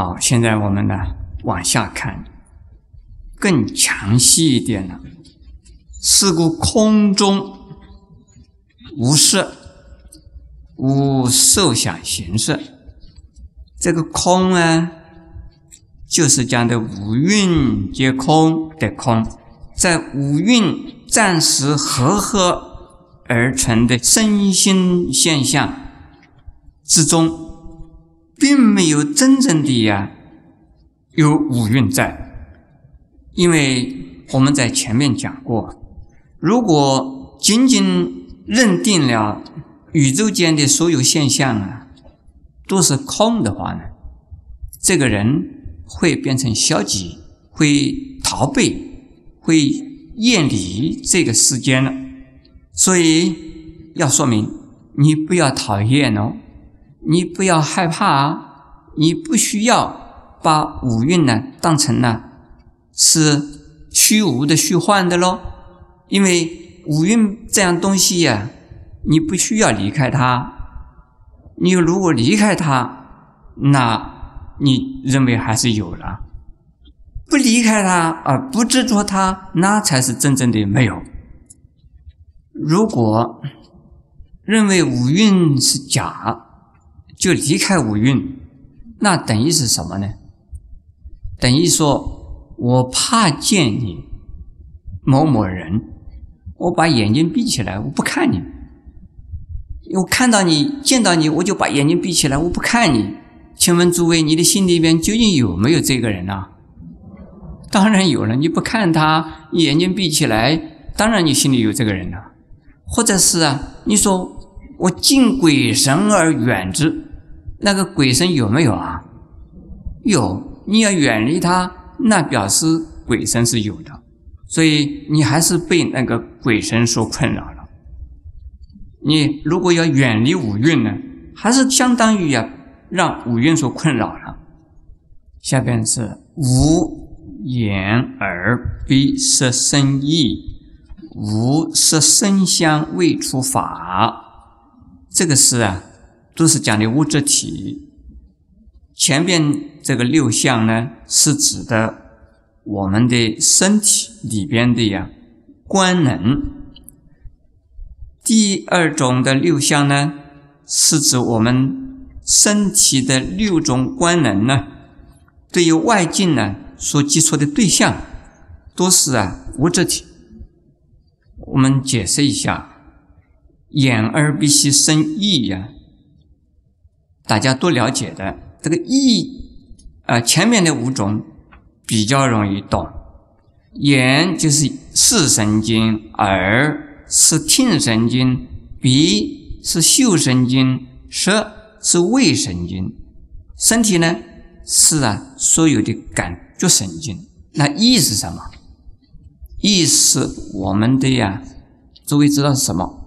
好，现在我们呢往下看，更详细一点了。是故空中无色，无受想行识。这个空啊，就是讲的五蕴皆空的空，在五蕴暂时合合而成的身心现象之中，并没有真正的呀有五蕴在，因为我们在前面讲过，如果仅仅认定了宇宙间的所有现象啊。都是空的话呢，这个人会变成消极，会逃避，会厌离这个世间了。所以要说明，你不要讨厌哦，你不要害怕啊，你不需要把五蕴呢当成呢是虚无的、虚幻的喽。因为五蕴这样东西呀，你不需要离开它。你如果离开它，那你认为还是有了；不离开它，而不执着它，那才是真正的没有。如果认为五蕴是假，就离开五蕴，那等于是什么呢？等于说我怕见你某某人，我把眼睛闭起来，我不看你。我看到你，见到你，我就把眼睛闭起来，我不看你。请问诸位，你的心里边究竟有没有这个人呢？当然有了，你不看他，眼睛闭起来，当然你心里有这个人了。或者是啊，你说我敬鬼神而远之，那个鬼神有没有啊？有，你要远离他，那表示鬼神是有的，所以你还是被那个鬼神所困扰了。你如果要远离五蕴呢，还是相当于呀，让五蕴所困扰了。下边是无眼耳鼻舌身意，无色声香味触法，这个是啊，都是讲的物质体。前边这个六项呢，是指的我们的身体里边的呀官能。第二种的六项呢，是指我们身体的六种官能呢，对于外境呢所接触的对象，都是啊物质体。我们解释一下，眼耳鼻息身意呀，大家都了解的。这个意啊，前面的五种比较容易懂。眼就是视神经，耳。是听神经，鼻是嗅神经，舌是味神经，身体呢是啊所有的感觉神经。那意是什么？意是我们的呀，诸位知道是什么？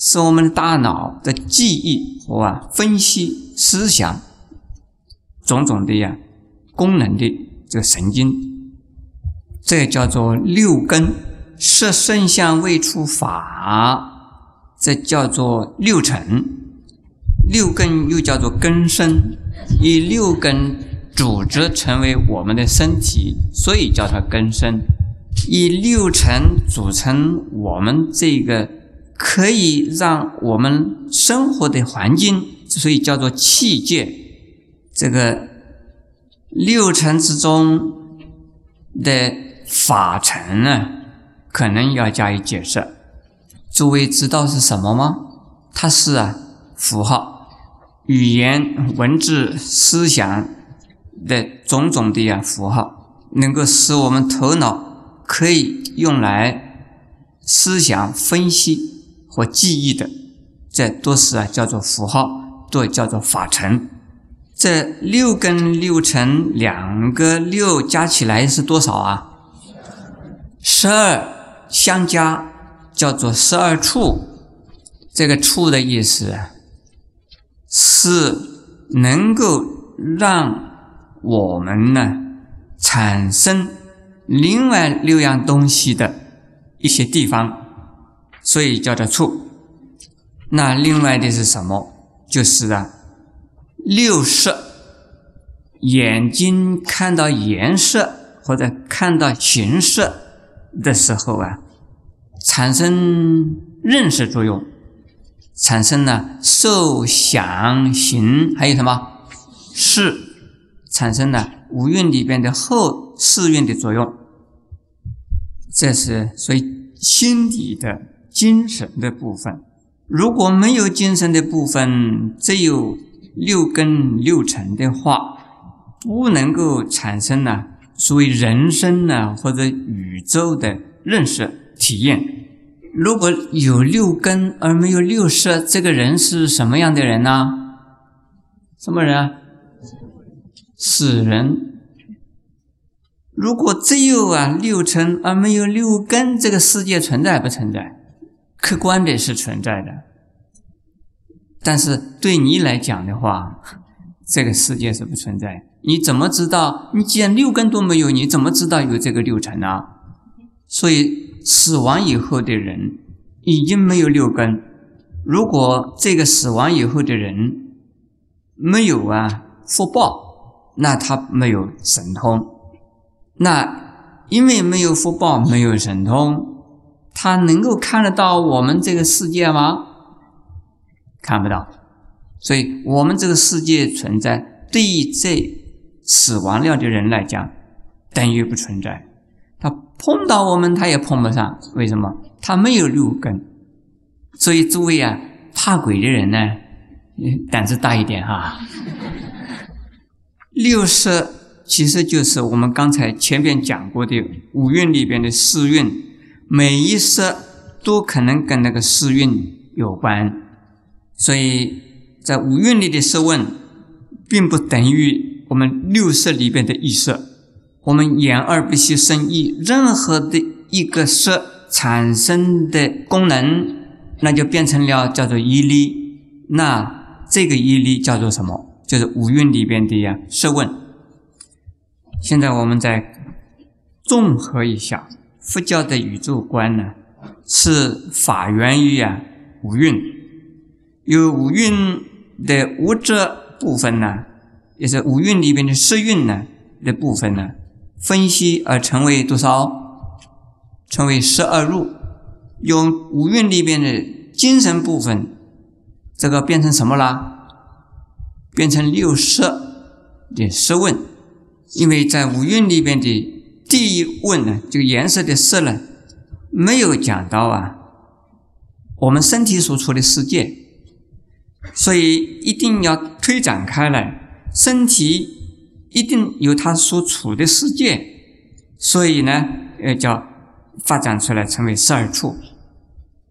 是我们大脑的记忆和啊分析思想种种的呀功能的这个神经，这叫做六根。色声香味触法，这叫做六尘。六根又叫做根身，以六根组织成为我们的身体，所以叫它根身。以六尘组成我们这个可以让我们生活的环境，所以叫做器界。这个六尘之中的法尘呢？可能要加以解释。诸位知道是什么吗？它是啊，符号、语言、文字、思想的种种的呀符号，能够使我们头脑可以用来思想分析和记忆的，这都是啊叫做符号，都叫做法尘。这六根六尘两个六加起来是多少啊？十二。相加叫做十二处，这个处的意思是能够让我们呢产生另外六样东西的一些地方，所以叫做处。那另外的是什么？就是啊六识，眼睛看到颜色或者看到形色的时候啊，产生认识作用，产生了受想行，还有什么识，产生了五蕴里边的后四蕴的作用。这是所以心底的精神的部分。如果没有精神的部分，只有六根六尘的话，不能够产生呢所谓人生呢或者宇宙的认识体验。如果有六根而没有六识，这个人是什么样的人呢？什么人啊？死人。如果只有啊六尘而没有六根，这个世界存在不存在？客观的是存在的，但是对你来讲的话，这个世界是不存在。你怎么知道？你既然六根都没有，你怎么知道有这个六尘呢？所以死亡以后的人已经没有六根。如果这个死亡以后的人没有啊福报，那他没有神通。那因为没有福报，没有神通，他能够看得到我们这个世界吗？看不到。所以，我们这个世界存在，对于这死亡了的人来讲，等于不存在。他碰到我们，他也碰不上。为什么？他没有六根。所以，诸位啊，怕鬼的人呢，胆子大一点哈。六色。其实就是我们刚才前边讲过的五蕴里边的四蕴，每一色都可能跟那个四蕴有关，所以在五蕴里的色问，并不等于我们六色里边的一色。我们眼耳鼻息生意，任何的一个色产生的功能，那就变成了叫做一力。那这个一力叫做什么？就是五蕴里边的呀色问。现在我们再综合一下佛教的宇宙观呢，是法源于啊五蕴，有五蕴的物质部分呢，也是五蕴里边的色蕴呢的部分呢，分析而成为多少？成为十二入，用五蕴里边的精神部分，这个变成什么啦？变成六色的色问。因为在五蕴里边的第一问呢，这个颜色的色呢，没有讲到啊，我们身体所处的世界，所以一定要推展开来，身体一定有它所处的世界，所以呢，呃，叫发展出来成为十二处。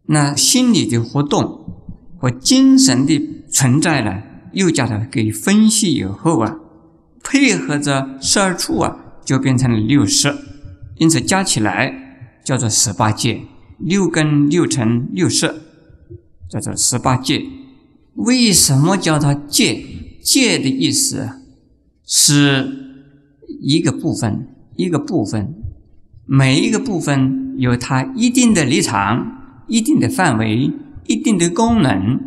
那心理的活动和精神的存在呢，又叫它给分析以后啊。配合着十二处啊，就变成了六识，因此加起来叫做十八界。六根、六尘、六色，叫做十八界。为什么叫它界？界的意思是一个部分，一个部分，每一个部分有它一定的立场、一定的范围、一定的功能、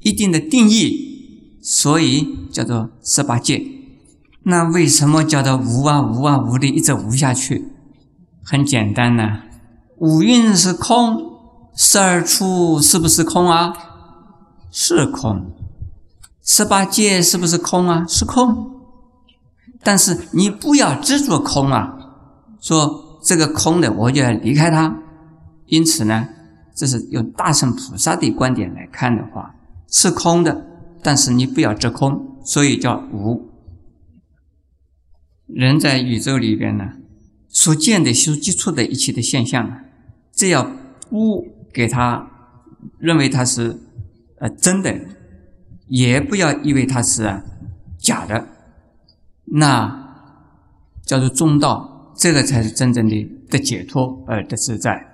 一定的定义，所以叫做十八界。那为什么叫做无啊无啊无的一直无下去？很简单呐，五蕴是空，十二处是不是空啊？是空。十八界是不是空啊？是空。但是你不要执着空啊，说这个空的我就要离开它。因此呢，这是用大乘菩萨的观点来看的话，是空的，但是你不要执空，所以叫无。人在宇宙里边呢，所见的、所接触的一切的现象，只要不给他认为它是呃真的，也不要以为它是假的，那叫做中道，这个才是真正的的解脱而的自在。